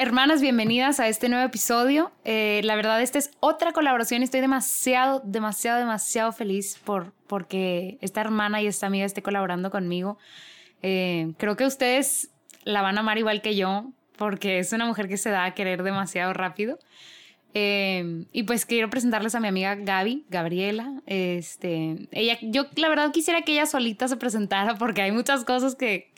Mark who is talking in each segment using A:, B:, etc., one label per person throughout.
A: Hermanas, bienvenidas a este nuevo episodio. Eh, la verdad, esta es otra colaboración estoy demasiado, demasiado, demasiado feliz por porque esta hermana y esta amiga esté colaborando conmigo. Eh, creo que ustedes la van a amar igual que yo porque es una mujer que se da a querer demasiado rápido. Eh, y pues quiero presentarles a mi amiga Gaby, Gabriela. Este, ella, yo la verdad quisiera que ella solita se presentara porque hay muchas cosas que,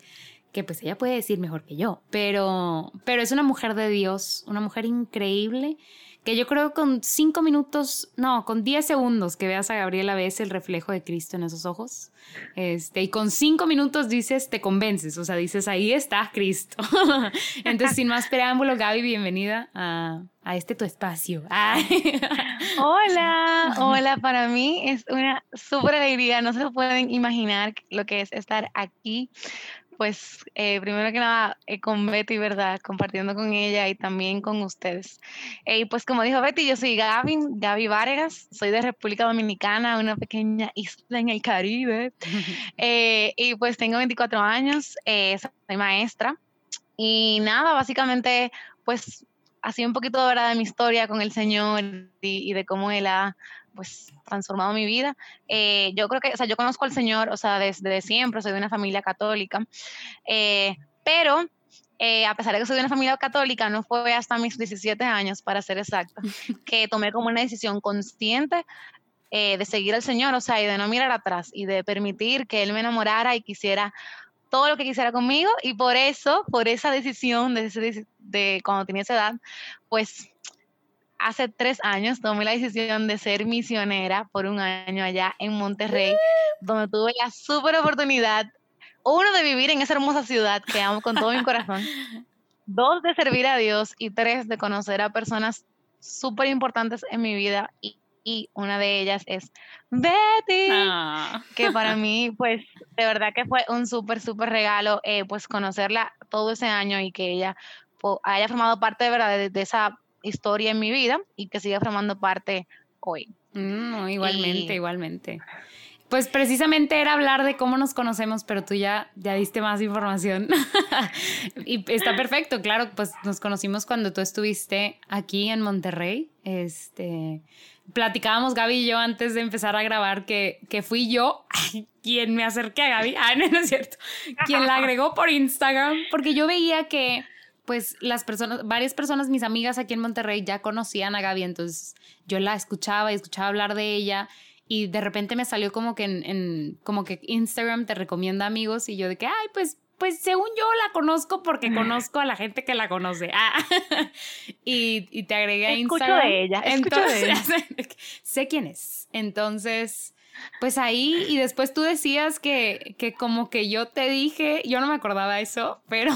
A: que pues ella puede decir mejor que yo, pero, pero es una mujer de Dios, una mujer increíble, que yo creo con cinco minutos, no, con diez segundos que veas a Gabriela ves el reflejo de Cristo en esos ojos, este, y con cinco minutos dices, te convences, o sea, dices, ahí está Cristo. Entonces, sin más preámbulo, Gaby, bienvenida a, a este tu espacio.
B: Hola, hola, para mí es una súper alegría, no se pueden imaginar lo que es estar aquí pues eh, primero que nada eh, con Betty, ¿verdad? Compartiendo con ella y también con ustedes. Eh, y pues como dijo Betty, yo soy Gaby, Gaby Vargas, soy de República Dominicana, una pequeña isla en el Caribe. y pues tengo 24 años, soy maestra. Y nada, básicamente pues así un poquito ¿verdad? de mi historia con el Señor y, y de cómo Él ha pues transformado mi vida. Eh, yo creo que, o sea, yo conozco al Señor, o sea, desde siempre, soy de una familia católica, eh, pero eh, a pesar de que soy de una familia católica, no fue hasta mis 17 años, para ser exacta, que tomé como una decisión consciente de seguir al Señor, o sea, y de no mirar atrás y de permitir que Él me enamorara y quisiera todo lo que quisiera conmigo y por eso, por esa decisión de, de cuando tenía esa edad, pues hace tres años tomé la decisión de ser misionera por un año allá en Monterrey, donde tuve la súper oportunidad, uno, de vivir en esa hermosa ciudad que amo con todo mi corazón, dos, de servir a Dios y tres, de conocer a personas súper importantes en mi vida y, una de ellas es Betty, ah. que para mí, pues, de verdad que fue un súper, súper regalo, eh, pues, conocerla todo ese año y que ella haya formado parte de verdad de esa historia en mi vida y que siga formando parte hoy.
A: Mm, igualmente, igualmente. Pues precisamente era hablar de cómo nos conocemos, pero tú ya, ya diste más información. y está perfecto, claro, pues nos conocimos cuando tú estuviste aquí en Monterrey. Este, platicábamos Gaby y yo antes de empezar a grabar que, que fui yo quien me acerqué a Gaby. Ah, no, no es cierto. Quien la agregó por Instagram, porque yo veía que pues las personas, varias personas, mis amigas aquí en Monterrey ya conocían a Gaby, entonces yo la escuchaba y escuchaba hablar de ella y de repente me salió como que en, como que Instagram te recomienda amigos y yo de que, ay, pues pues según yo la conozco porque conozco a la gente que la conoce. Ah. y, te agregué a Instagram.
B: Escucho de ella. Entonces, de ella.
A: sé quién es. Entonces, pues ahí, y después tú decías que, que como que yo te dije, yo no me acordaba eso, pero...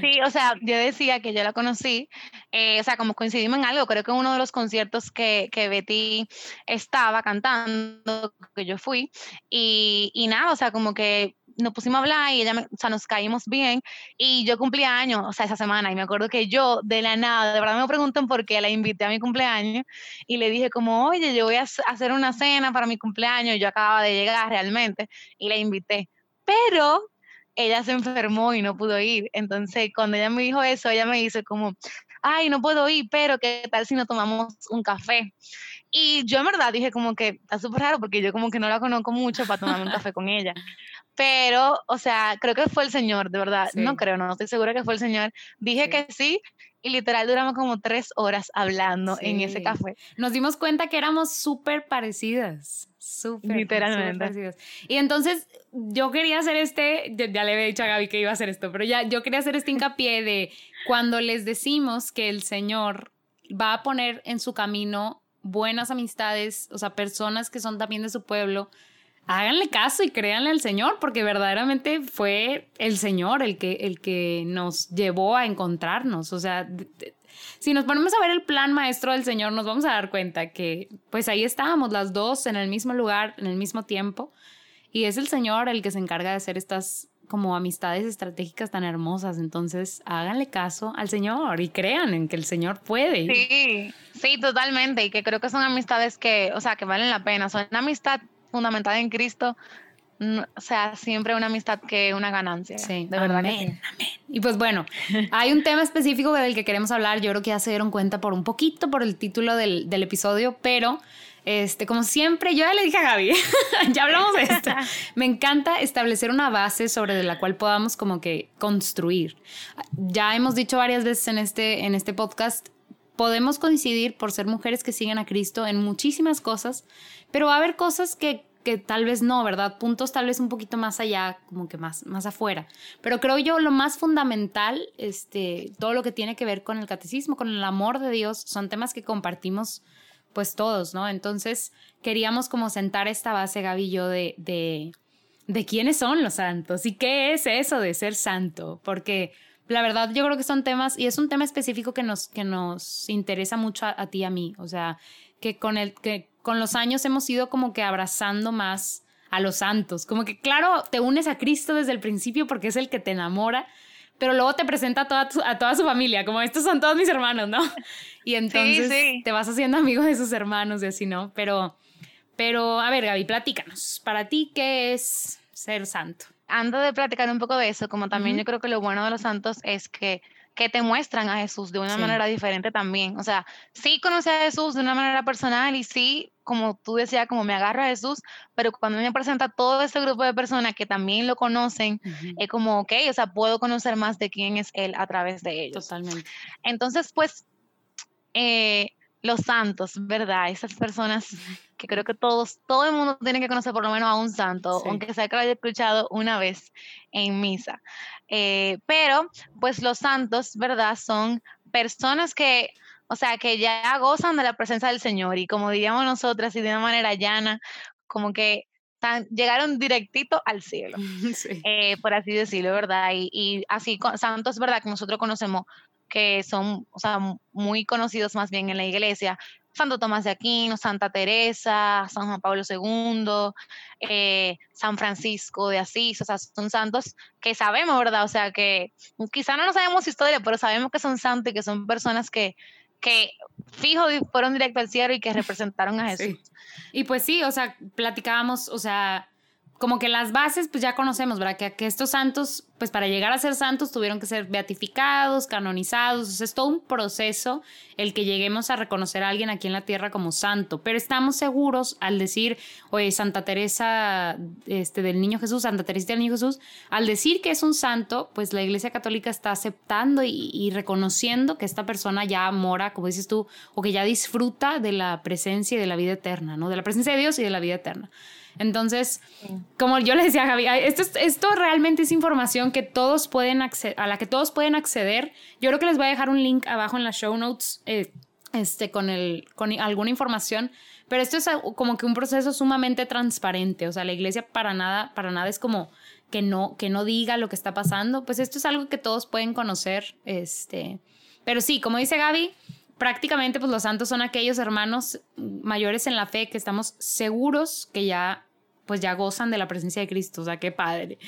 B: Sí, o sea, yo decía que yo la conocí, eh, o sea, como coincidimos en algo, creo que uno de los conciertos que, que Betty estaba cantando, que yo fui, y, y nada, o sea, como que nos pusimos a hablar y ella, o sea, nos caímos bien y yo cumplía años, o sea, esa semana y me acuerdo que yo de la nada, de verdad me preguntan por qué la invité a mi cumpleaños y le dije como, oye, yo voy a hacer una cena para mi cumpleaños, yo acababa de llegar realmente y la invité, pero ella se enfermó y no pudo ir, entonces cuando ella me dijo eso, ella me dice como, ay, no puedo ir, pero ¿qué tal si no tomamos un café? Y yo en verdad dije como que está súper raro porque yo como que no la conozco mucho para tomarme un café con ella. Pero, o sea, creo que fue el Señor, de verdad, no creo, no estoy segura que fue el Señor. Dije que sí y literal duramos como tres horas hablando en ese café.
A: Nos dimos cuenta que éramos súper parecidas. Súper, Literalmente. Y entonces yo quería hacer este, ya, le había dicho a Gaby que iba a hacer esto, pero ya yo quería hacer este hincapié de cuando les decimos que el Señor va a poner en su camino buenas amistades, o sea, personas que son también de su pueblo, háganle caso y créanle al Señor, porque verdaderamente fue el Señor el que, el que nos llevó a encontrarnos. O sea, si nos ponemos a ver el plan maestro del Señor, nos vamos a dar cuenta que pues ahí estábamos las dos en el mismo lugar, en el mismo tiempo. Y es el Señor el que se encarga de hacer estas como amistades estratégicas tan hermosas. Entonces, háganle caso al Señor y crean en que el Señor puede.
B: Sí, sí, totalmente. Y que creo que son amistades que, o sea, que valen la pena. Son una amistad fundamentada en Cristo, o sea, siempre una amistad que una ganancia. Sí, de verdad. Amén,
A: amén. Y pues bueno, hay un tema específico del que queremos hablar. Yo creo que ya se dieron cuenta por un poquito por el título del, del episodio, pero este, como siempre, yo ya le dije a Gaby, ya hablamos de esto. Me encanta establecer una base sobre la cual podamos como que construir. Ya hemos dicho varias veces en este, en este podcast podemos coincidir por ser mujeres que siguen a Cristo en muchísimas cosas, pero va a haber cosas que, que tal vez no, ¿verdad? Puntos tal vez un poquito más allá, como que más, más afuera. Pero creo yo lo más fundamental, este, todo lo que tiene que ver con el catecismo, con el amor de Dios, son temas que compartimos pues todos, ¿no? Entonces queríamos como sentar esta base, Gaby y yo, de, de, de quiénes son los santos y qué es eso de ser santo, porque la verdad yo creo que son temas, y es un tema específico que nos, que nos interesa mucho a, ti y a mí, o sea, que con, el, que con los años hemos ido como que abrazando más a los santos, como que claro, te unes a Cristo desde el principio porque es el que te enamora, pero luego te presenta a toda, a toda su familia, como estos son todos mis hermanos, ¿no? Y entonces te vas haciendo amigo de sus hermanos y así, ¿no? Pero, pero, a ver, Gaby, platícanos, para ti, ¿qué es ser santo?
B: ando de platicar un poco de eso, como también yo creo que lo bueno de los santos es que, que te muestran a Jesús de una manera diferente también. O sea, sí conoce a Jesús de una manera personal y sí, como tú decías, como me agarra a Jesús, pero cuando me presenta todo este grupo de personas que también lo conocen, es como, ok, o sea, puedo conocer más de quién es Él a través de ellos. Totalmente. Entonces, pues, eh, los santos, ¿verdad? Esas personas que creo que todos, todo el mundo tiene que conocer por lo menos a un santo, aunque sea que lo haya escuchado una vez en misa. Eh, pero, pues los santos, ¿verdad? Son personas que, o sea, que ya gozan de la presencia del Señor y como diríamos nosotras y de una manera llana, como que llegaron directito al cielo, eh, por así decirlo, ¿verdad? Y, y así, santos, ¿verdad? Que nosotros conocemos que son o sea, muy conocidos más bien en la iglesia, Santo Tomás de Aquino, Santa Teresa, San Juan Pablo II, eh, San Francisco de Asís, o sea, son santos que sabemos, ¿verdad? O sea, que quizá no nos sabemos historia, pero sabemos que son santos y que son personas que, que fijo fueron directo al cielo y que representaron a Jesús.
A: Y pues sí, o sea, platicábamos, o sea, como que las bases, pues ya conocemos, ¿verdad? Que, estos santos, pues para llegar a ser santos tuvieron que ser beatificados, canonizados, es todo un proceso el que lleguemos a reconocer a alguien aquí en la tierra como santo, pero estamos seguros al decir, oye, Santa Teresa este, del Niño Jesús, Santa Teresa del Niño Jesús, al decir que es un santo, pues la Iglesia Católica está aceptando y, y reconociendo que esta persona ya mora, como dices tú, o que ya disfruta de la presencia y de la vida eterna, ¿no? De la presencia de Dios y de la vida eterna. Entonces, como yo le decía a Javi, esto, esto realmente es información que todos pueden a la que todos pueden acceder. Yo creo que les voy a dejar un link abajo en las show notes eh, este, con, el, con alguna información. Pero esto es como que un proceso sumamente transparente. O sea, la iglesia para nada, para nada es como que no, que no diga lo que está pasando. Pues esto es algo que todos pueden conocer. Este. Pero sí, como dice Gaby, prácticamente pues los santos son aquellos hermanos mayores en la fe que estamos seguros que ya pues ya gozan de la presencia de Cristo, o sea, qué padre.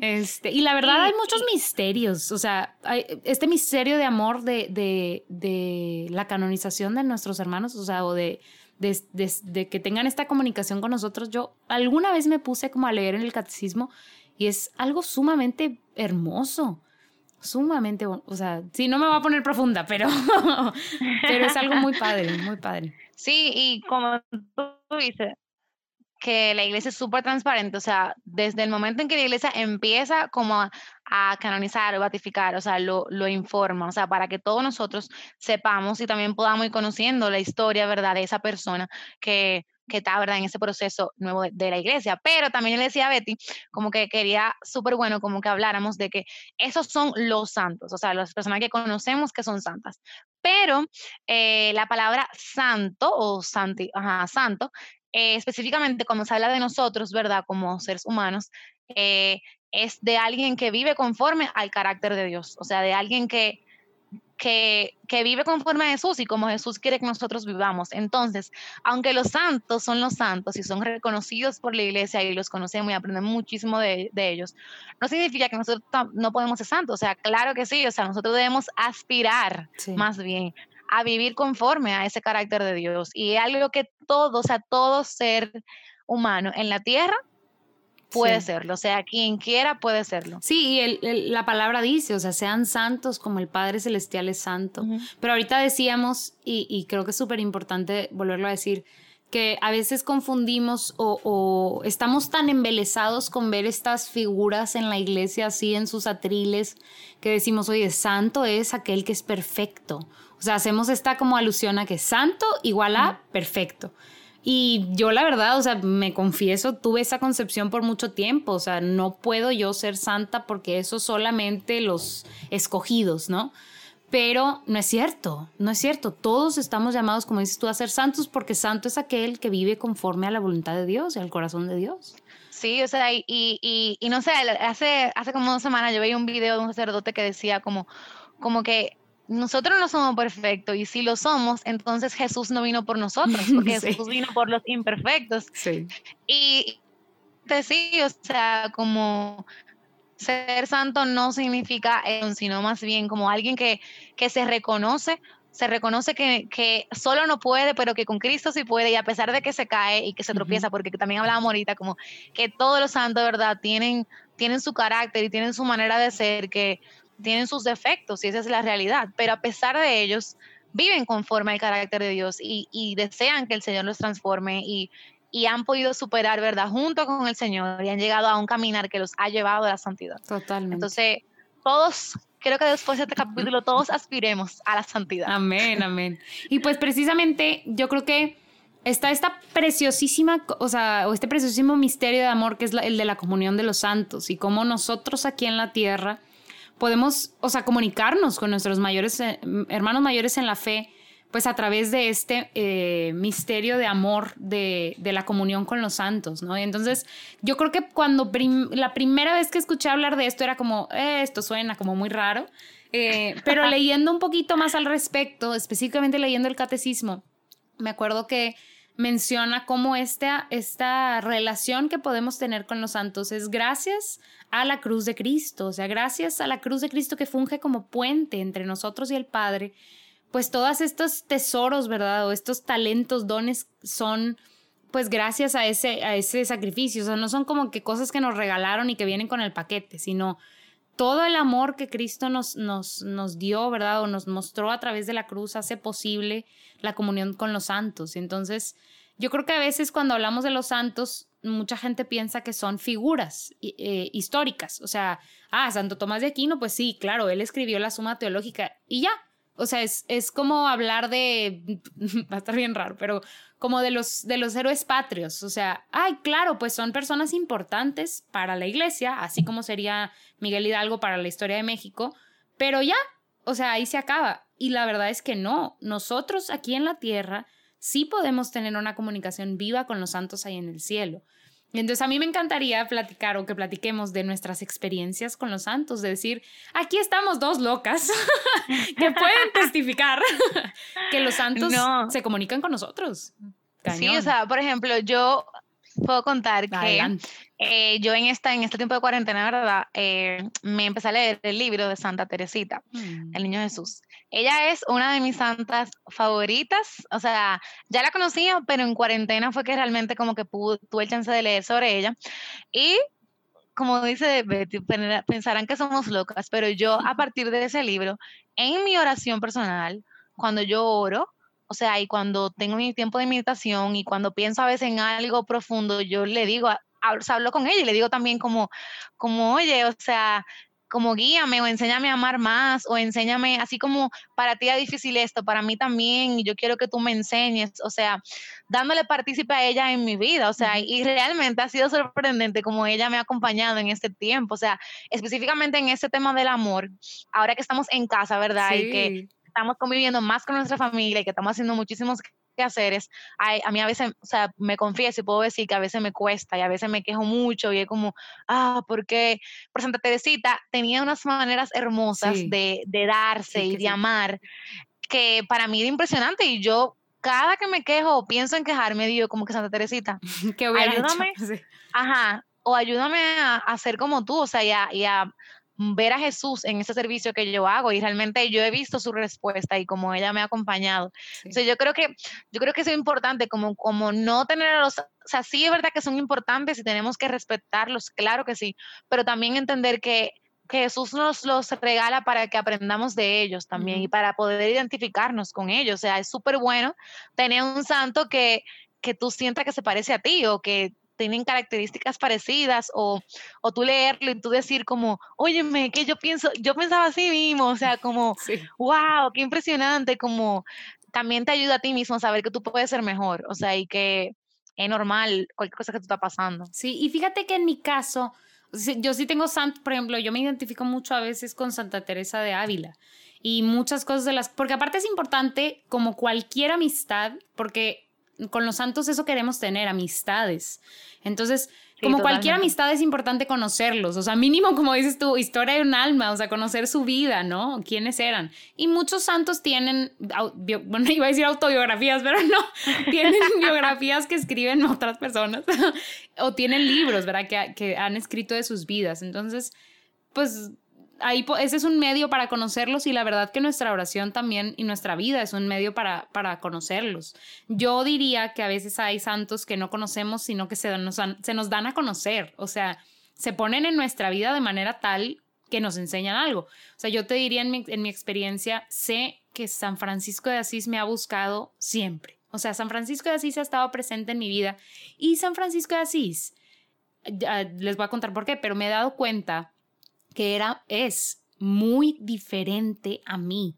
A: este, y la verdad hay muchos misterios, o sea, hay este misterio de amor de, de, de, la canonización de nuestros hermanos, o sea, o de, de, de, que tengan esta comunicación con nosotros. Yo alguna vez me puse como a leer en el catecismo y es algo sumamente hermoso sumamente, o sea, sí, no me voy a poner profunda, pero, pero es algo muy padre, muy padre.
B: Sí, y como tú dices, que la iglesia es súper transparente, o sea, desde el momento en que la iglesia empieza como a, canonizar o batificar, o sea, lo, lo, informa, o sea, para que todos nosotros sepamos y también podamos ir conociendo la historia, ¿verdad?, de esa persona que, que está, ¿verdad?, en ese proceso nuevo de, la iglesia. Pero también le decía a Betty, como que quería súper bueno, como que habláramos de que esos son los santos, o sea, las personas que conocemos que son santas. Pero eh, la palabra santo o santi, ajá, santo, eh, específicamente cuando se habla de nosotros, ¿verdad?, como seres humanos, eh, es de alguien que vive conforme al carácter de Dios, o sea, de alguien que que, vive conforme a Jesús y como Jesús quiere que nosotros vivamos. Entonces, aunque los santos son los santos y son reconocidos por la iglesia y los conocemos y aprendemos muchísimo de, ellos, no significa que nosotros no podemos ser santos. O sea, claro que sí, o sea, nosotros debemos aspirar más bien a vivir conforme a ese carácter de Dios. Y es algo que todo, o sea, todo ser humano en la tierra puede serlo, o sea, quien quiera puede serlo.
A: Sí, y la palabra dice, o sea, sean santos como el Padre Celestial es santo. Pero ahorita decíamos, y, creo que es súper importante volverlo a decir, que a veces confundimos o, estamos tan embelesados con ver estas figuras en la iglesia así en sus atriles que decimos, oye, santo es aquel que es perfecto. O sea, hacemos esta como alusión a que santo igual a perfecto. Y yo la verdad, o sea, me confieso, tuve esa concepción por mucho tiempo, o sea, no puedo yo ser santa porque eso solamente los escogidos, ¿no? Pero no es cierto, no es cierto. Todos estamos llamados, como dices tú, a ser santos porque santo es aquel que vive conforme a la voluntad de Dios y al corazón de Dios.
B: Sí, o sea, y, y, y, no sé, hace, hace como dos semanas yo veía un video de un sacerdote que decía como, como que nosotros no somos perfectos y si lo somos, entonces Jesús no vino por nosotros, porque Jesús vino por los imperfectos. Sí. Y sí, o sea, como ser santo no significa eso, sino más bien como alguien que, que se reconoce, se reconoce que, que, solo no puede, pero que con Cristo sí puede, y a pesar de que se cae y que se tropieza, porque también hablábamos ahorita, como que todos los santos, ¿verdad?, tienen, tienen su carácter y tienen su manera de ser, que tienen sus defectos y esa es la realidad, pero a pesar de ellos, viven conforme al carácter de Dios y, desean que el Señor los transforme y, han podido superar, ¿verdad?, junto con el Señor y han llegado a un caminar que los ha llevado a la santidad.
A: Totalmente.
B: Entonces, todos, creo que después de este capítulo, todos aspiremos a la santidad.
A: Amén, amén. Y pues precisamente yo creo que está esta preciosísima, o sea, o este preciosísimo misterio de amor que es el de la comunión de los santos y cómo nosotros aquí en la tierra, podemos, o sea, comunicarnos con nuestros mayores, eh, hermanos mayores en la fe, pues a través de este eh, misterio de amor de, la comunión con los santos, ¿no? Y entonces, yo creo que cuando la primera vez que escuché hablar de esto era como, eh, esto suena como muy raro, pero leyendo un poquito más al respecto, específicamente leyendo el catecismo, me acuerdo que menciona cómo esta, esta relación que podemos tener con los santos es gracias a la cruz de Cristo, o sea, gracias a la cruz de Cristo que funge como puente entre nosotros y el Padre, pues todos estos tesoros, ¿verdad? O estos talentos, dones son pues gracias a ese, a ese sacrificio, o sea, no son como que cosas que nos regalaron y que vienen con el paquete, sino todo el amor que Cristo nos, nos, nos dio, ¿verdad? O nos mostró a través de la cruz hace posible la comunión con los santos. Entonces, yo creo que a veces cuando hablamos de los santos, mucha gente piensa que son figuras eh, históricas. O sea, ah, Santo Tomás de Aquino, pues sí, claro, él escribió la suma teológica y ya. O sea, es, es como hablar de, va a estar bien raro, pero como de los, de los héroes patrios. O sea, ay, claro, pues son personas importantes para la iglesia, así como sería Miguel Hidalgo para la historia de México, pero ya, o sea, ahí se acaba. Y la verdad es que no, nosotros aquí en la tierra sí podemos tener una comunicación viva con los santos ahí en el cielo. Entonces a mí me encantaría platicar o que platiquemos de nuestras experiencias con los santos, de decir, aquí estamos dos locas que pueden testificar que los santos se comunican con nosotros.
B: Sí, o sea, por ejemplo, yo puedo contar que eh, yo en, esta, en este tiempo de cuarentena, ¿verdad? Eh, me empecé a leer el libro de Santa Teresita, mm. el Niño Jesús. Ella es una de mis santas favoritas, o sea, ya la conocía, pero en cuarentena fue que realmente como que pude, tuve el chance de leer sobre ella. Y como dice Betty, pensarán que somos locas, pero yo a partir de ese libro, en mi oración personal, cuando yo oro, O sea, y cuando tengo mi tiempo de meditación y cuando pienso a veces en algo profundo, yo le digo, hablo, con ella y le digo también como, como, oye, o sea, como guíame o enséñame a amar más o enséñame, así como para ti es difícil esto, para mí también, y yo quiero que tú me enseñes, o sea, dándole partícipe a ella en mi vida, o sea, y realmente ha sido sorprendente como ella me ha acompañado en este tiempo, o sea, específicamente en este tema del amor, ahora que estamos en casa, ¿verdad? Y que estamos conviviendo más con nuestra familia y que estamos haciendo muchísimos que hacer es, a, mí a veces, o sea, me confieso y puedo decir que a veces me cuesta y a veces me quejo mucho y es como, ah, porque por Santa Teresita tenía unas maneras hermosas de, de, darse y de amar que para mí era impresionante y yo cada que me quejo o pienso en quejarme digo como que Santa Teresita, que ayúdame, ajá, o ayúdame a, a, ser como tú, o sea, y a ver a Jesús en ese servicio que yo hago y realmente yo he visto su respuesta y como ella me ha acompañado. Entonces yo creo que yo creo que es importante como como no tener a los o sea, sí es verdad que son importantes y tenemos que respetarlos, claro que sí, pero también entender que Jesús nos los regala para que aprendamos de ellos también y para poder identificarnos con ellos. O sea, es súper bueno tener un santo que, que tú sientas que se parece a ti o que tienen características parecidas o, o tú leerlo y tú decir como, óyeme, que yo pienso, yo pensaba así mismo, o sea, como, wow, qué impresionante, como también te ayuda a ti mismo a saber que tú puedes ser mejor, o sea, y que es normal cualquier cosa que tú está pasando.
A: Sí, y fíjate que en mi caso, yo sí tengo por ejemplo, yo me identifico mucho a veces con Santa Teresa de Ávila y muchas cosas de las, porque aparte es importante como cualquier amistad, porque con los santos eso queremos tener, amistades. Entonces, como cualquier amistad es importante conocerlos, o sea, mínimo como dices tú, historia de un alma, o sea, conocer su vida, ¿no? ¿Quiénes eran? Y muchos santos tienen, bueno, iba a decir autobiografías, pero no, tienen biografías que escriben otras personas o tienen libros, ¿verdad? Que, que han escrito de sus vidas. Entonces, pues ahí ese es un medio para conocerlos y la verdad que nuestra oración también y nuestra vida es un medio para, para conocerlos. Yo diría que a veces hay santos que no conocemos, sino que se nos, dan a conocer, o sea, se ponen en nuestra vida de manera tal que nos enseñan algo. O sea, yo te diría en mi, en mi experiencia, sé que San Francisco de Asís me ha buscado siempre. O sea, San Francisco de Asís ha estado presente en mi vida y San Francisco de Asís, les voy a contar por qué, pero me he dado cuenta que era, es muy diferente a mí.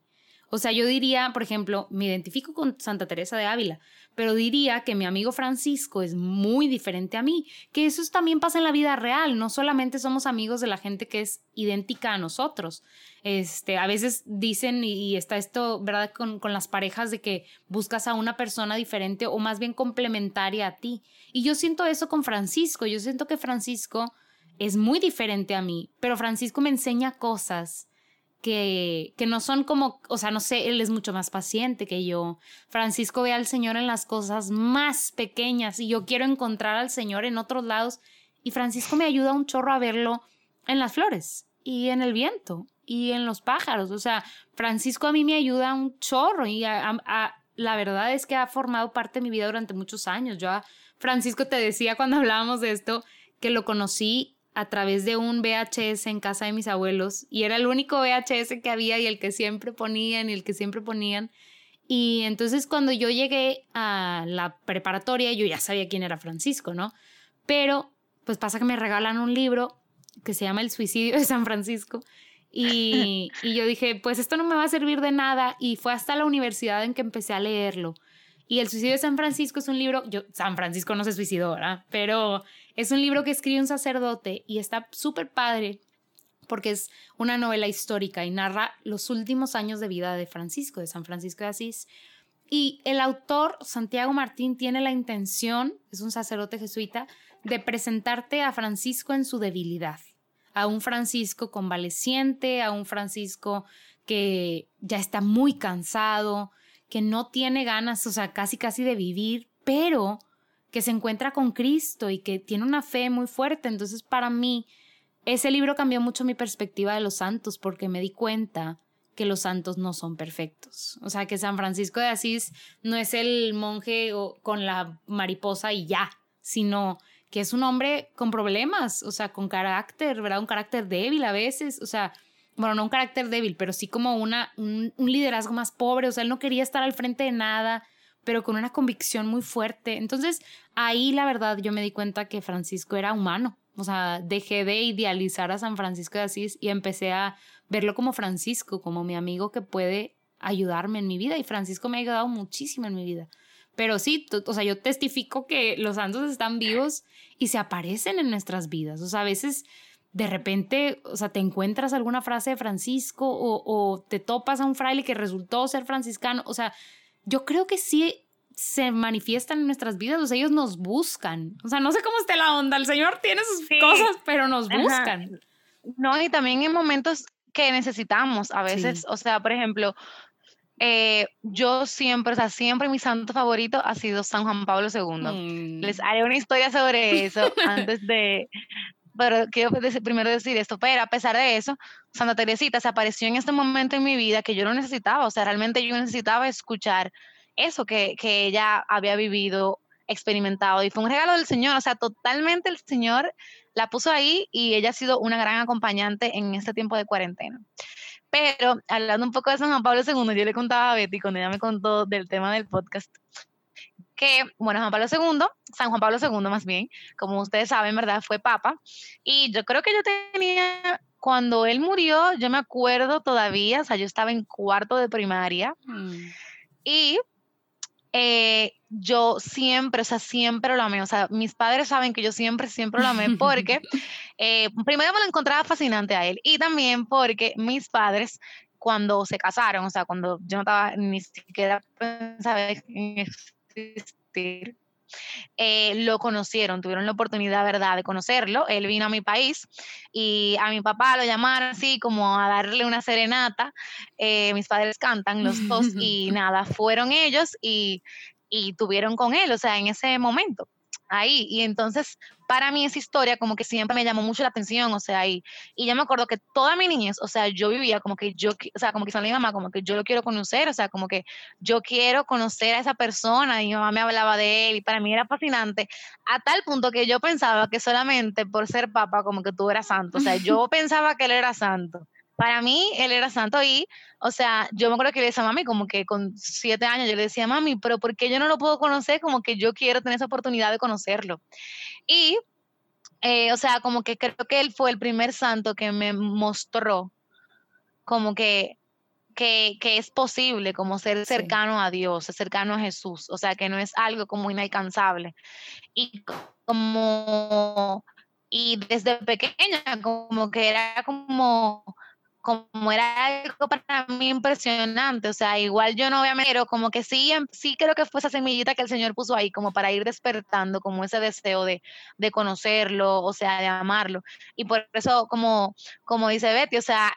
A: O sea, yo diría, por ejemplo, me identifico con Santa Teresa de Ávila, pero diría que mi amigo Francisco es muy diferente a mí, que eso también pasa en la vida real, no solamente somos amigos de la gente que es idéntica a nosotros. Este, a veces dicen, y está esto, ¿verdad?, con, con las parejas de que buscas a una persona diferente o más bien complementaria a ti. Y yo siento eso con Francisco, yo siento que Francisco es muy diferente a mí, pero Francisco me enseña cosas que, que no son como, o sea, no sé, él es mucho más paciente que yo. Francisco ve al Señor en las cosas más pequeñas y yo quiero encontrar al Señor en otros lados y Francisco me ayuda un chorro a verlo en las flores y en el viento y en los pájaros. O sea, Francisco a mí me ayuda un chorro y la verdad es que ha formado parte de mi vida durante muchos años. Yo Francisco te decía cuando hablábamos de esto que lo conocí a través de un VHS en casa de mis abuelos y era el único VHS que había y el que siempre ponían y el que siempre ponían. Y entonces cuando yo llegué a la preparatoria yo ya sabía quién era Francisco, ¿no? Pero pues pasa que me regalan un libro que se llama El suicidio de San Francisco y, y yo dije, pues esto no me va a servir de nada y fue hasta la universidad en que empecé a leerlo. Y El suicidio de San Francisco es un libro, yo, San Francisco no se suicidó, ¿verdad? Pero es un libro que escribe un sacerdote y está súper padre porque es una novela histórica y narra los últimos años de vida de Francisco, de San Francisco de Asís. Y el autor, Santiago Martín, tiene la intención, es un sacerdote jesuita, de presentarte a Francisco en su debilidad, a un Francisco convaleciente, a un Francisco que ya está muy cansado, que no tiene ganas, o sea, casi casi de vivir, pero que se encuentra con Cristo y que tiene una fe muy fuerte. Entonces, para mí, ese libro cambió mucho mi perspectiva de los santos porque me di cuenta que los santos no son perfectos. O sea, que San Francisco de Asís no es el monje con la mariposa y ya, sino que es un hombre con problemas, o sea, con carácter, ¿verdad? Un carácter débil a veces, o sea, bueno, no un carácter débil, pero sí como una, un, liderazgo más pobre, o sea, él no quería estar al frente de nada, pero con una convicción muy fuerte. Entonces, ahí la verdad yo me di cuenta que Francisco era humano, o sea, dejé de idealizar a San Francisco de Asís y empecé a verlo como Francisco, como mi amigo que puede ayudarme en mi vida y Francisco me ha ayudado muchísimo en mi vida. Pero sí, o sea, yo testifico que los santos están vivos y se aparecen en nuestras vidas. O sea, a veces de repente, o sea, te encuentras alguna frase de Francisco o, te topas a un fraile que resultó ser franciscano. O sea, yo creo que sí se manifiestan en nuestras vidas, o sea, ellos nos buscan. O sea, no sé cómo esté la onda, el Señor tiene sus cosas, pero nos buscan.
B: No, y también en momentos que necesitamos a veces, o sea, por ejemplo, eh, yo siempre, o sea, siempre mi santo favorito ha sido San Juan Pablo II. Les mm. haré una historia sobre eso antes de, pero quiero primero decir esto, pero a pesar de eso, Santa Teresita se apareció en este momento en mi vida que yo no necesitaba, o sea, realmente yo necesitaba escuchar eso que, que ella había vivido, experimentado, y fue un regalo del Señor, o sea, totalmente el Señor la puso ahí y ella ha sido una gran acompañante en este tiempo de cuarentena. Pero hablando un poco de San Juan Pablo II, yo le contaba a Betty cuando ella me contó del tema del podcast, que, bueno, Juan Pablo II, San Juan Pablo II más bien, como ustedes saben, ¿verdad? Fue papa. Y yo creo que yo tenía, cuando él murió, yo me acuerdo todavía, o sea, yo estaba en cuarto de primaria. Mm. Y eh, yo siempre, o sea, siempre lo amé. O sea, mis padres saben que yo siempre, siempre lo amé porque eh, primero me lo encontraba fascinante a él y también porque mis padres cuando se casaron, o sea, cuando yo no estaba ni siquiera pensaba en existir, eh, lo conocieron, tuvieron la oportunidad, ¿verdad?, de conocerlo. Él vino a mi país y a mi papá lo llamaron así como a darle una serenata. Eh, mis padres cantan los dos y nada, fueron ellos y, y tuvieron con él, o sea, en ese momento ahí. Y entonces, para mí esa historia como que siempre me llamó mucho la atención, o sea, y, y yo me acuerdo que toda mi niñez, o sea, yo vivía como que yo, o sea, como que son mi mamá, como que yo lo quiero conocer, o sea, como que yo quiero conocer a esa persona, y mi mamá me hablaba de él, y para mí era fascinante, a tal punto que yo pensaba que solamente por ser papa, como que tú eras santo, o sea, yo pensaba que él era santo para mí él era santo y, o sea, yo me acuerdo que le decía a mami, como que con siete años yo le decía, mami, pero ¿por qué yo no lo puedo conocer? Como que yo quiero tener esa oportunidad de conocerlo. Y, eh, o sea, como que creo que él fue el primer santo que me mostró como que, que, que es posible como ser cercano a Dios, ser cercano a Jesús, o sea, que no es algo como inalcanzable. Y como, y desde pequeña, como que era como como era algo para mí impresionante, o sea, igual yo no obviamente, pero como que sí, em, sí creo que fue esa semillita que el Señor puso ahí, como para ir despertando, como ese deseo de, de conocerlo, o sea, de amarlo. Y por eso, como, como dice Betty, o sea,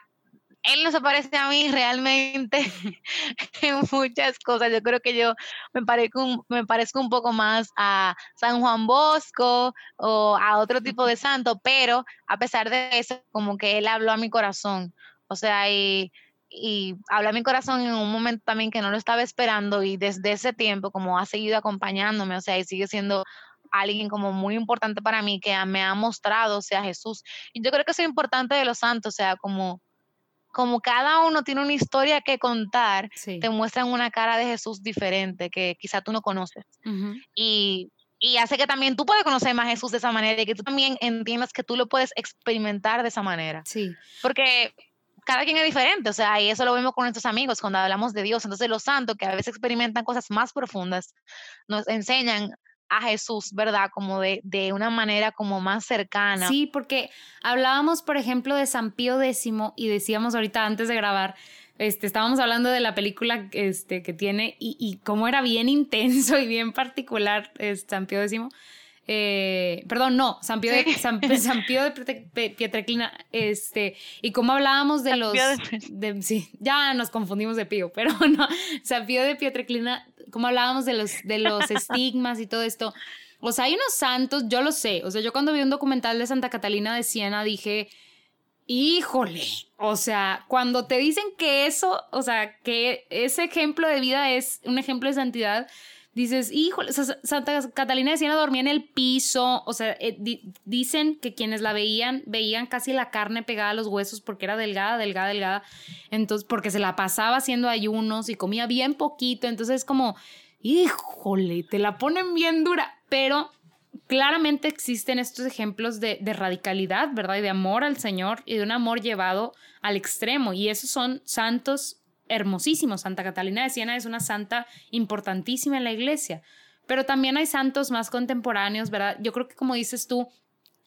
B: él no se parece a mí realmente en muchas cosas. Yo creo que yo me parezco, un, me parezco un poco más a San Juan Bosco o a otro tipo de santo, pero a pesar de eso, como que él habló a mi corazón. O sea, y, y habla mi corazón en un momento también que no lo estaba esperando y desde ese tiempo como ha seguido acompañándome, o sea, y sigue siendo alguien como muy importante para mí que me ha mostrado, o sea, Jesús. Y yo creo que eso es importante de los santos, o sea, como, como cada uno tiene una historia que contar, te muestran una cara de Jesús diferente que quizá tú no conoces. Y y hace que también tú puedas conocer más a Jesús de esa manera y que tú también entiendas que tú lo puedes experimentar de esa manera.
A: Sí.
B: Porque cada quien es diferente, o sea, y eso lo vemos con nuestros amigos cuando hablamos de Dios. Entonces los santos que a veces experimentan cosas más profundas nos enseñan a Jesús, ¿verdad? Como de, de una manera como más cercana.
A: Sí, porque hablábamos, por ejemplo, de San Pío X y decíamos ahorita antes de grabar, este, estábamos hablando de la película este, que tiene y, y cómo era bien intenso y bien particular este, San Pío X. Eh, perdón, no, San Pío, de, San, Pío de Pietreclina, este, y como hablábamos de los, de, sí, ya nos confundimos de Pío, pero no, San Pío de Pietreclina, como hablábamos de los, de los estigmas y todo esto, o sea, hay unos santos, yo lo sé, o sea, yo cuando vi un documental de Santa Catalina de Siena dije, híjole, o sea, cuando te dicen que eso, o sea, que ese ejemplo de vida es un ejemplo de santidad, dices, híjole, Santa Catalina de Siena dormía en el piso, o sea, eh, dicen que quienes la veían, veían casi la carne pegada a los huesos porque era delgada, delgada, delgada, entonces, porque se la pasaba haciendo ayunos y comía bien poquito, entonces es como, híjole, te la ponen bien dura, pero claramente existen estos ejemplos de, de, radicalidad, ¿verdad? Y de amor al Señor y de un amor llevado al extremo. Y esos son santos hermosísimos. Santa Catalina de Siena es una santa importantísima en la iglesia. Pero también hay santos más contemporáneos, ¿verdad? Yo creo que como dices tú,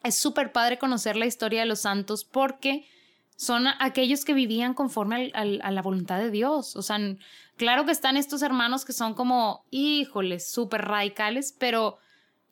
A: es súper padre conocer la historia de los santos porque son aquellos que vivían conforme a la voluntad de Dios. O sea, claro que están estos hermanos que son como, híjoles, súper radicales, pero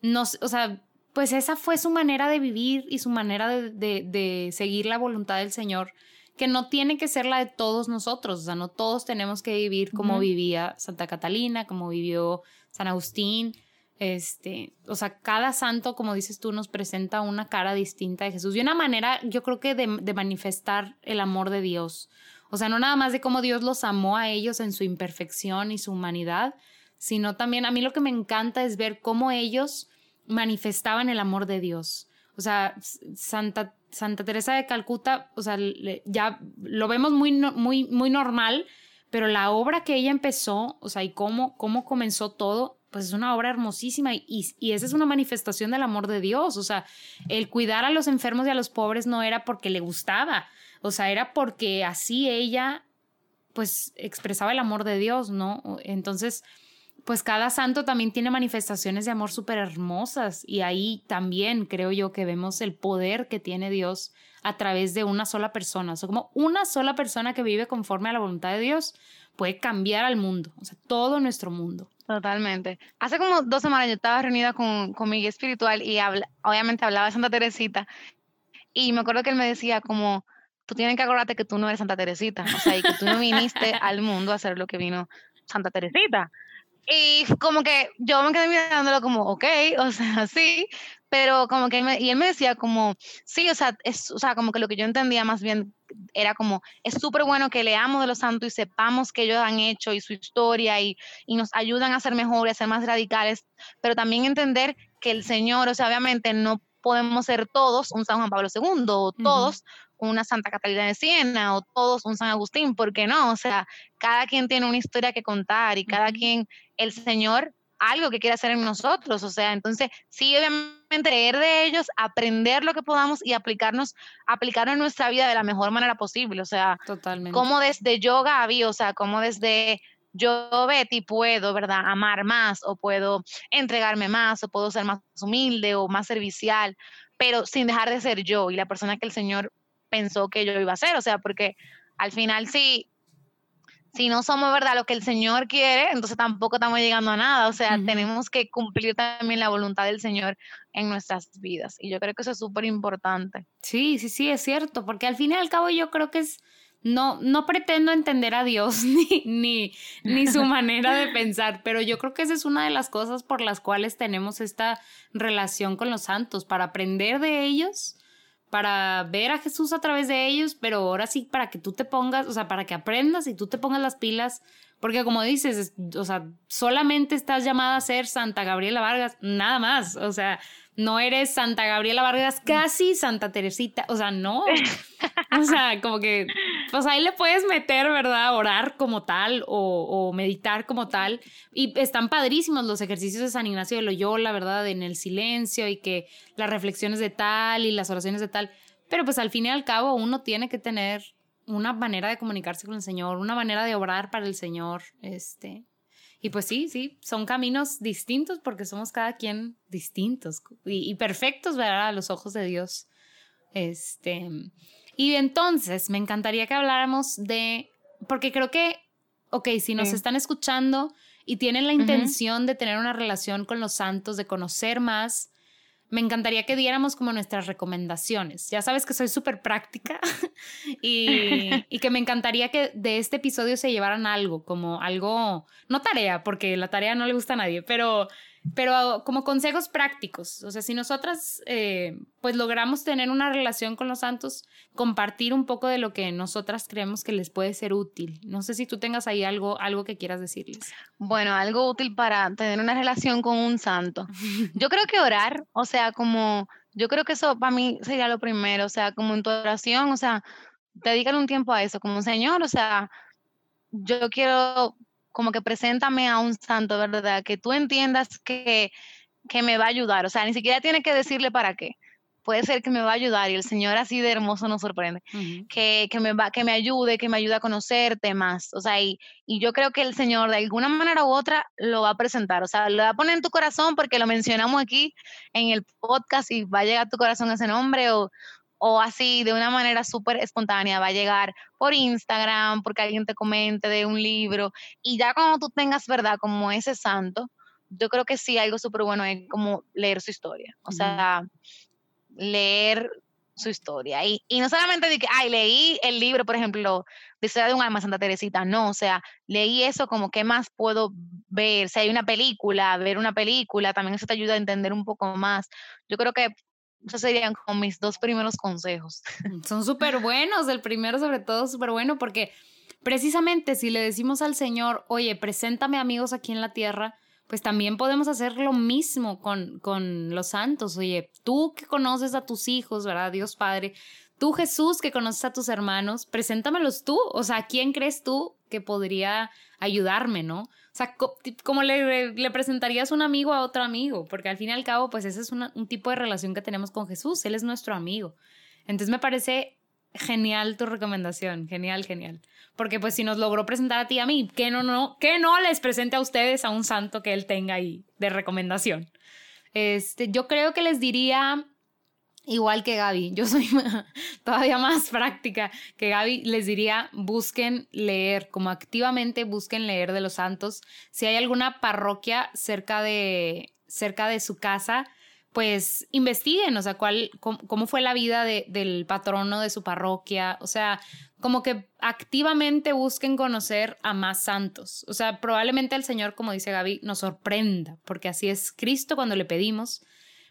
A: no, o sea, pues esa fue su manera de vivir y su manera de, seguir la voluntad del Señor, que no tiene que ser la de todos nosotros, o sea, no todos tenemos que vivir como vivía Santa Catalina, como vivió San Agustín, este, o sea, cada santo, como dices tú, nos presenta una cara distinta de Jesús y una manera, yo creo que de, de manifestar el amor de Dios. O sea, no nada más de cómo Dios los amó a ellos en su imperfección y su humanidad, sino también a mí lo que me encanta es ver cómo ellos manifestaban el amor de Dios. O sea, Santa, Santa Teresa de Calcuta, o sea, ya lo vemos muy, muy, muy normal, pero la obra que ella empezó, o sea, y cómo, cómo comenzó todo, pues es una obra hermosísima y, y, esa es una manifestación del amor de Dios. O sea, el cuidar a los enfermos y a los pobres no era porque le gustaba, o sea, era porque así ella, pues, expresaba el amor de Dios, ¿no? Entonces, pues cada santo también tiene manifestaciones de amor súper hermosas y ahí también creo yo que vemos el poder que tiene Dios a través de una sola persona. O sea, como una sola persona que vive conforme a la voluntad de Dios puede cambiar al mundo, o sea, todo nuestro mundo.
B: Totalmente. Hace como dos semanas yo estaba reunida con, con mi guía espiritual y obviamente hablaba de Santa Teresita y me acuerdo que él me decía como, tú tienes que acordarte que tú no eres Santa Teresita, o sea, y que tú no viniste al mundo a hacer lo que vino Santa Teresita. Y como que yo me quedé mirándolo como, ok, o sea, sí, pero como que, y él me decía como, sí, o sea, es, o sea, como que lo que yo entendía más bien era como, es súper bueno que leamos de los santos y sepamos qué ellos han hecho y su historia y, y nos ayudan a ser mejores, a ser más radicales, pero también entender que el Señor, o sea, obviamente no podemos ser todos un San Juan Pablo II todos una Santa Catalina de Siena o todos un San Agustín, ¿por qué no? O sea, cada quien tiene una historia que contar y cada quien, el Señor, algo que quiere hacer en nosotros, o sea, entonces sí, obviamente leer de ellos, aprender lo que podamos y aplicarnos, aplicarlo en nuestra vida de la mejor manera posible, o sea, Totalmente. como desde yo, Gaby, o sea, como desde yo, Betty, puedo, ¿verdad? Amar más o puedo entregarme más o puedo ser más humilde o más servicial, pero sin dejar de ser yo y la persona que el Señor pensó que yo iba a ser, o sea, porque al final si, si no somos, ¿verdad?, lo que el Señor quiere, entonces tampoco estamos llegando a nada, o sea, tenemos que cumplir también la voluntad del Señor en nuestras vidas, y yo creo que eso es súper importante.
A: Sí, sí, sí, es cierto, porque al fin y al cabo yo creo que es... No, no pretendo entender a Dios ni, ni, ni su manera de pensar, pero yo creo que esa es una de las cosas por las cuales tenemos esta relación con los santos, para aprender de ellos para ver a Jesús a través de ellos, pero ahora sí para que tú te pongas, o sea, para que aprendas y tú te pongas las pilas, porque como dices, o sea, solamente estás llamada a ser Santa Gabriela Vargas, nada más, o sea, no eres Santa Gabriela Vargas, casi Santa Teresita, o sea, no, o sea, como que, pues ahí le puedes meter, ¿verdad? Orar como tal o, meditar como tal, y están padrísimos los ejercicios de San Ignacio de Loyola, ¿verdad? En el silencio y que las reflexiones de tal y las oraciones de tal, pero pues al fin y al cabo uno tiene que tener una manera de comunicarse con el Señor, una manera de obrar para el Señor, este, y pues sí, sí, son caminos distintos porque somos cada quien distintos y, perfectos, ¿verdad? A los ojos de Dios. Este, y entonces me encantaría que habláramos de, porque creo que, ok, si nos están escuchando y tienen la intención de tener una relación con los santos, de conocer más, me encantaría que diéramos como nuestras recomendaciones. Ya sabes que soy súper práctica y, y, que me encantaría que de este episodio se llevaran algo, como algo, no tarea, porque la tarea no le gusta a nadie, pero pero como consejos prácticos, o sea, si nosotras eh, pues logramos tener una relación con los santos, compartir un poco de lo que nosotras creemos que les puede ser útil. No sé si tú tengas ahí algo, algo que quieras decirles.
B: Bueno, algo útil para tener una relación con un santo. Yo creo que orar, o sea, como, yo creo que eso para mí sería lo primero, o sea, como en tu oración, o sea, dedicar un tiempo a eso, como un Señor, o sea, yo quiero como que preséntame a un santo, ¿verdad? Que tú entiendas que, que me va a ayudar. O sea, ni siquiera tiene que decirle para qué. Puede ser que me va a ayudar y el Señor así de hermoso nos sorprende. que, que, me va, que me ayude, que me ayude a conocerte más. O sea, y, y yo creo que el Señor de alguna manera u otra lo va a presentar. O sea, lo va a poner en tu corazón porque lo mencionamos aquí en el podcast y va a llegar a tu corazón ese nombre o, o así de una manera súper espontánea va a llegar por Instagram, porque alguien te comente de un libro, y ya cuando tú tengas, ¿verdad? Como ese santo, yo creo que sí, algo súper bueno es como leer su historia, o sea, leer su historia. Y, y no solamente de que, ay, leí el libro, por ejemplo, de Historia de un alma, Santa Teresita, no, o sea, leí eso como, ¿qué más puedo ver? Si hay una película, ver una película, también eso te ayuda a entender un poco más. Yo creo que esos serían como mis dos primeros consejos.
A: Son súper buenos, el primero sobre todo súper bueno porque precisamente si le decimos al Señor, oye, preséntame amigos aquí en la tierra, pues también podemos hacer lo mismo con, con los santos. Oye, tú que conoces a tus hijos, ¿verdad? Dios Padre, tú Jesús que conoces a tus hermanos, preséntamelos tú. O sea, ¿quién crees tú que podría ayudarme, no? O sea, como le, presentarías un amigo a otro amigo, porque al fin y al cabo, pues ese es un tipo de relación que tenemos con Jesús, Él es nuestro amigo. Entonces me parece genial tu recomendación, genial, genial. Porque pues si nos logró presentar a ti y a mí, ¿qué no, no, que no les presente a ustedes a un santo que Él tenga ahí de recomendación? Este, yo creo que les diría Igual que Gaby, yo soy todavía más práctica que Gaby, les diría busquen leer, como activamente busquen leer de los santos. Si hay alguna parroquia cerca de, cerca de su casa, pues investiguen, o sea, cuál, cómo, fue la vida del patrono de su parroquia, o sea, como que activamente busquen conocer a más santos. O sea, probablemente el Señor, como dice Gaby, nos sorprenda, porque así es Cristo cuando le pedimos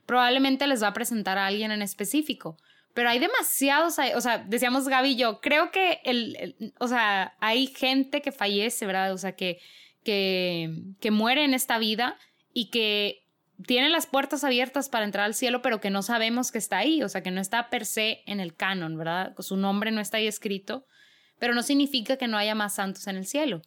A: probablemente les va a presentar a alguien en específico. Pero hay demasiados, o sea, decíamos Gaby y yo, creo que el, o sea, hay gente que fallece, ¿verdad? O sea, que, que, que muere en esta vida y que tiene las puertas abiertas para entrar al cielo, pero que no sabemos que está ahí, o sea, que no está per se en el canon, ¿verdad? Su nombre no está ahí escrito, pero no significa que no haya más santos en el cielo.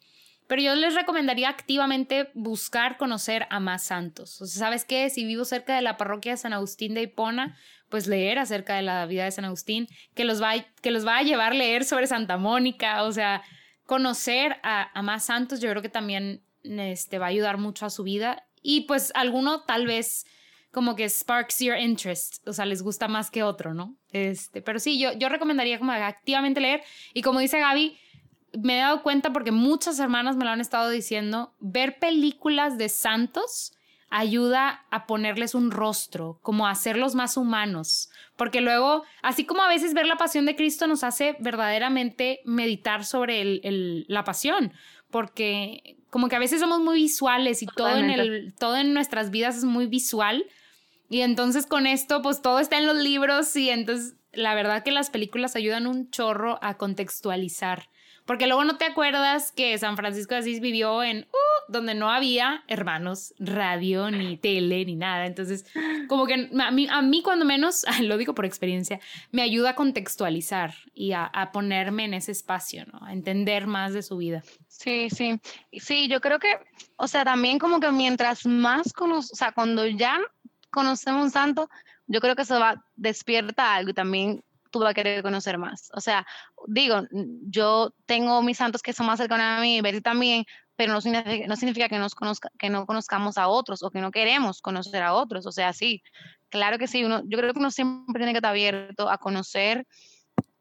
A: Pero yo les recomendaría activamente buscar conocer a más santos. O sea, ¿sabes qué? Si vivo cerca de la parroquia de San Agustín de Hipona, pues leer acerca de la vida de San Agustín, que los va, que los va a llevar a leer sobre Santa Mónica, o sea, conocer a, más santos, yo creo que también este, va a ayudar mucho a su vida. Y pues alguno tal vez como que sparks your interest, o sea, les gusta más que otro, ¿no? Este, pero sí, yo, yo recomendaría como activamente leer y como dice Gaby, me he dado cuenta porque muchas hermanas me lo han estado diciendo, ver películas de santos ayuda a ponerles un rostro, como a hacerlos más humanos, porque luego, así como a veces ver la pasión de Cristo nos hace verdaderamente meditar sobre el, la pasión, porque como que a veces somos muy visuales y todo en, el, todo en nuestras vidas es muy visual, y entonces con esto, pues todo está en los libros y entonces la verdad que las películas ayudan un chorro a contextualizar porque luego no te acuerdas que San Francisco de Asís vivió en uh, donde no había hermanos, radio, ni tele, ni nada. Entonces, como que a mí, a mí cuando menos, lo digo por experiencia, me ayuda a contextualizar y a, a ponerme en ese espacio, ¿no? A entender más de su vida.
B: Sí, sí. Sí, yo creo que, o sea, también como que mientras más conocemos, o sea, cuando ya conocemos un santo, yo creo que eso va, despierta algo y también tú vas a querer conocer más. O sea, digo, yo tengo mis santos que son más cercanos a mí, Betty también, pero no significa, no significa que, nos conozca, que no conozcamos a otros o que no queremos conocer a otros. O sea, sí, claro que sí, uno, yo creo que uno siempre tiene que estar abierto a conocer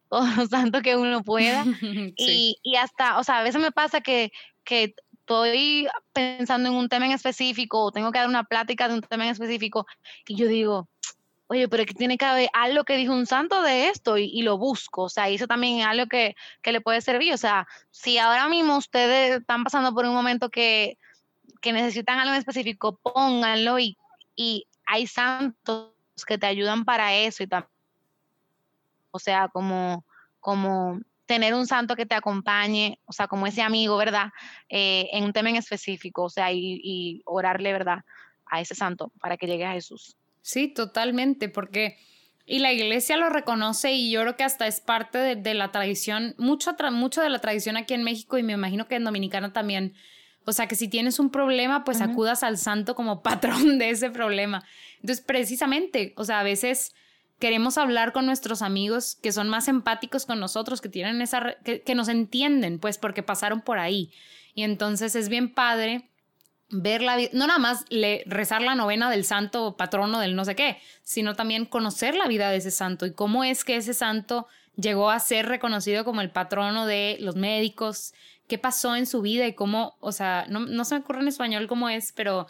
B: todos los santos que uno pueda. y, y, hasta, o sea, a veces me pasa que, que estoy pensando en un tema en específico o tengo que dar una plática de un tema en específico y yo digo, oye, pero que tiene que haber algo que dijo un santo de esto y, lo busco, o sea, eso también es algo que, que, le puede servir, o sea, si ahora mismo ustedes están pasando por un momento que, que necesitan algo en específico, pónganlo y, y hay santos que te ayudan para eso o sea, como, como tener un santo que te acompañe, o sea, como ese amigo, ¿verdad? Eh, en un tema en específico, o sea, y, y orarle, ¿verdad? A ese santo para que llegue a Jesús.
A: Sí, totalmente, porque y la iglesia lo reconoce y yo creo que hasta es parte de, la tradición, mucho, mucho de la tradición aquí en México y me imagino que en Dominicana también. O sea, que si tienes un problema, pues acudas al santo como patrón de ese problema. Entonces, precisamente, o sea, a veces queremos hablar con nuestros amigos que son más empáticos con nosotros, que tienen esa, que, que nos entienden, pues porque pasaron por ahí. Y entonces es bien padre ver la vida, no nada más rezar la novena del santo patrono del no sé qué, sino también conocer la vida de ese santo y cómo es que ese santo llegó a ser reconocido como el patrono de los médicos, qué pasó en su vida y cómo, o sea, no, no se me ocurre en español cómo es, pero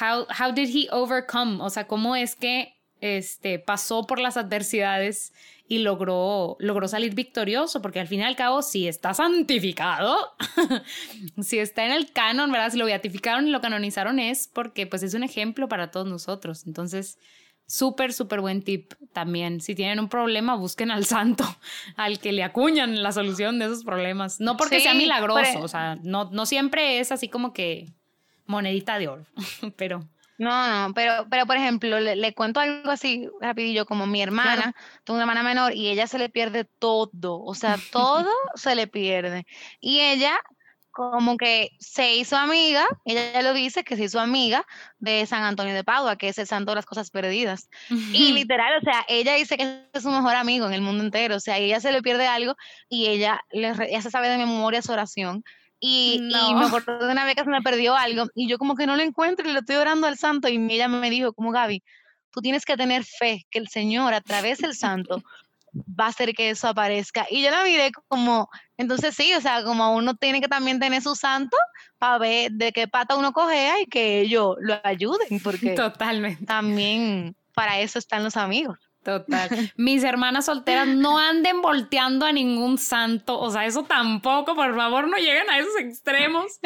A: how, how did he overcome, o sea, cómo es que este, pasó por las adversidades y logró, logró salir victorioso, porque al fin y al cabo, si está santificado, si está en el canon, ¿verdad? Si lo beatificaron y lo canonizaron es porque pues es un ejemplo para todos nosotros. Entonces, súper, súper buen tip también. Si tienen un problema, busquen al santo, al que le acuñan la solución de esos problemas. No porque sea milagroso, o sea, no, no siempre es así como que monedita de oro, pero...
B: No, no, pero, pero por ejemplo, le, cuento algo así rapidillo, como mi hermana, tengo una hermana menor y ella se le pierde todo, o sea, todo se le pierde. Y ella como que se hizo amiga, ella ya lo dice, que se hizo amiga de San Antonio de Padua, que es el santo de las cosas perdidas. Y literal, o sea, ella dice que es su mejor amigo en el mundo entero, o sea, ella se le pierde algo y ella, le, ella se sabe de memoria su oración y, me acuerdo de una vez que se me perdió algo y yo como que no lo encuentro y le estoy orando al santo y ella me dijo como Gaby, tú tienes que tener fe que el Señor a través del santo va a hacer que eso aparezca. Y yo la miré como, entonces sí, o sea, como uno tiene que también tener su santo para ver de qué pata uno cogea y que ellos lo ayuden, porque
A: Totalmente.
B: también para eso están los amigos.
A: Total. Mis hermanas solteras no anden volteando a ningún santo. O sea, eso tampoco, por favor, no lleguen a esos extremos.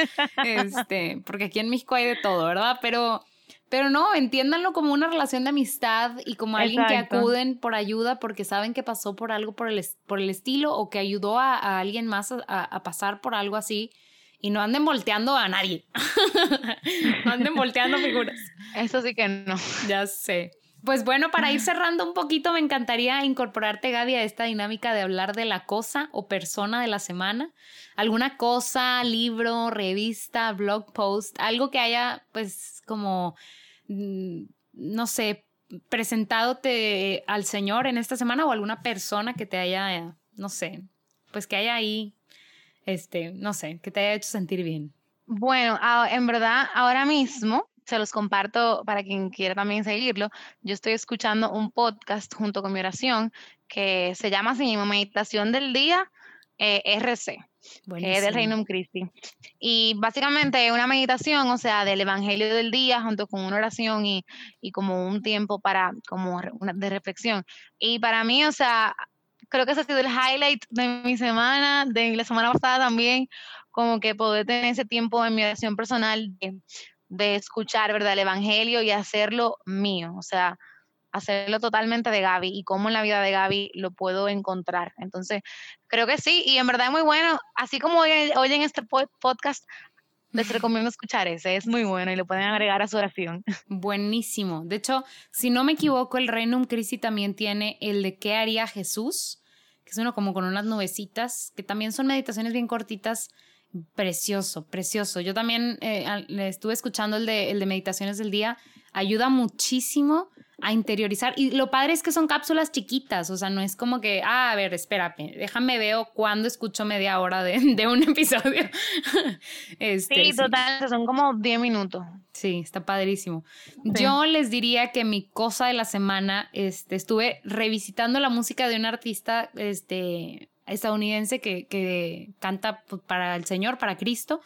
A: Este, porque aquí en México hay de todo, ¿verdad? Pero, pero no, entiéndanlo como una relación de amistad y como alguien que acuden por ayuda porque saben que pasó por algo por el, por el estilo o que ayudó a, alguien más a, a pasar por algo así y no anden volteando a nadie. no anden volteando figuras.
B: Eso sí que no.
A: Ya sé. Pues bueno, para ir cerrando un poquito, me encantaría incorporarte, Gaby, a esta dinámica de hablar de la cosa o persona de la semana. ¿Alguna cosa, libro, revista, blog post, algo que haya, pues, como, mm, no sé, presentadote al Señor en esta semana o alguna persona que te haya, no sé, pues que haya ahí, este, no sé, que te haya hecho sentir bien?
B: Bueno, en verdad, ahora mismo se los comparto para quien quiera también seguirlo. Yo estoy escuchando un podcast junto con mi oración que se llama mismo Meditación del Día eh, RC, que es del Reino Christi. Y básicamente es una meditación, o sea, del Evangelio del día junto con una oración y, y como un tiempo para, como una, de reflexión. Y para mí, o sea, creo que ese ha sido el highlight de mi semana, de la semana pasada también, como que poder tener ese tiempo en mi oración personal de de escuchar, ¿verdad? El Evangelio y hacerlo mío, o sea, hacerlo totalmente de Gaby y cómo en la vida de Gaby lo puedo encontrar. Entonces, creo que sí, y en verdad es muy bueno, así como hoy, en este podcast, les recomiendo escuchar ese, es muy bueno y lo pueden agregar a su oración.
A: Buenísimo. De hecho, si no me equivoco, el Reino Christi también tiene el de qué haría Jesús, que es uno como con unas nubecitas, que también son meditaciones bien cortitas, Precioso, precioso. Yo también eh, estuve escuchando el de, el de meditaciones del día. Ayuda muchísimo a interiorizar. Y lo padre es que son cápsulas chiquitas, o sea, no es como que, ah, a ver, espérame, déjame veo cuándo escucho media hora de, de un episodio.
B: este, sí, total, son como 10 minutos.
A: Sí, está padrísimo. Yo les diría que mi cosa de la semana, este, estuve revisitando la música de un artista, este, estadounidense que, que canta pues, para el Señor, para Cristo,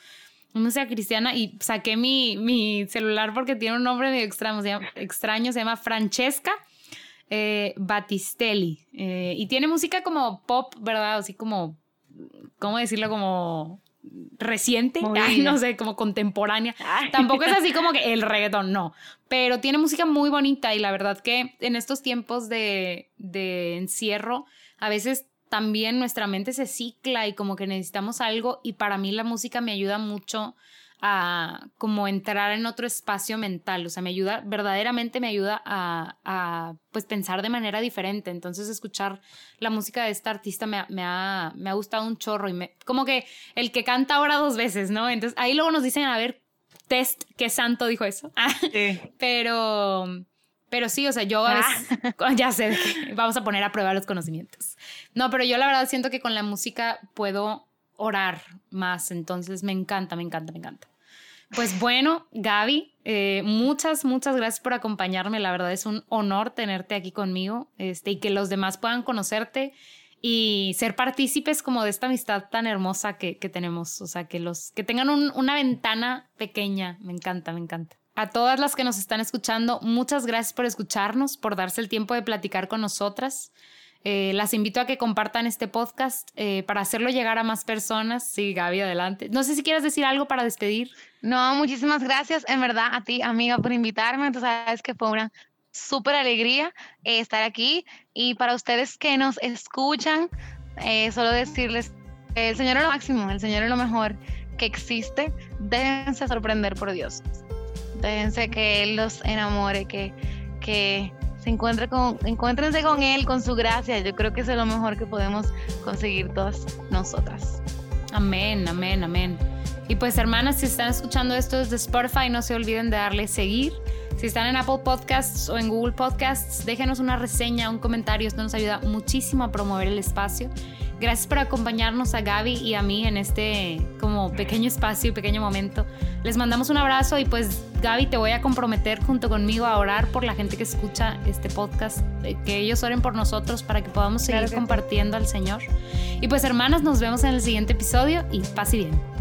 A: música cristiana, y saqué mi, mi celular porque tiene un nombre medio extraño, se llama, extraño, se llama Francesca eh, Battistelli, eh, y tiene música como pop, ¿verdad? Así como, ¿cómo decirlo? Como reciente, no sé, como contemporánea. Tampoco es así como que el reggaetón, no. Pero tiene música muy bonita y la verdad que en estos tiempos de, de encierro, a veces también nuestra mente se cicla y como que necesitamos algo y para mí la música me ayuda mucho a como entrar en otro espacio mental, o sea, me ayuda, verdaderamente me ayuda a, a pues pensar de manera diferente, entonces escuchar la música de esta artista me, me, ha, me ha gustado un chorro y me, como que el que canta ahora dos veces, ¿no? Entonces ahí luego nos dicen, a ver, test, ¿qué santo dijo eso? Sí. Pero... Pero sí, o sea, yo a veces, ah. ya sé, vamos a poner a prueba los conocimientos. No, pero yo la verdad siento que con la música puedo orar más, entonces me encanta, me encanta, me encanta. Pues bueno, Gaby, eh, muchas, muchas gracias por acompañarme. La verdad es un honor tenerte aquí conmigo este, y que los demás puedan conocerte y ser partícipes como de esta amistad tan hermosa que, que tenemos. O sea, que, los, que tengan una ventana pequeña. Me encanta, me encanta. A todas las que nos están escuchando, muchas gracias por escucharnos, por darse el tiempo de platicar con nosotras. Eh, las invito a que compartan este podcast eh, para hacerlo llegar a más personas. Sí, Gaby, adelante. No sé si quieres decir algo para despedir.
B: No, muchísimas gracias, en verdad, a ti, amiga, por invitarme. Tú sabes que fue una súper alegría eh, estar aquí. Y para ustedes que nos escuchan, solo decirles, el Señor es lo máximo, el Señor es lo mejor que existe. Déjense sorprender por Dios. Déjense que Él los enamore, que, que se con, encuéntrense con Él, con su gracia. Yo creo que es lo mejor que podemos conseguir todas nosotras.
A: Amén, amén, amén. Y pues hermanas, si están escuchando esto desde Spotify, no se olviden de darle seguir. Si están en Apple Podcasts o en Google Podcasts, déjenos una reseña, un comentario. Esto nos ayuda muchísimo a promover el espacio. Gracias por acompañarnos a Gaby y a mí en este como pequeño espacio y pequeño momento. Les mandamos un abrazo y pues Gaby te voy a comprometer junto conmigo a orar por la gente que escucha este podcast, eh, que ellos oren por nosotros para que podamos seguir compartiendo al Señor. Y pues hermanas, nos vemos en el siguiente episodio y paz y bien.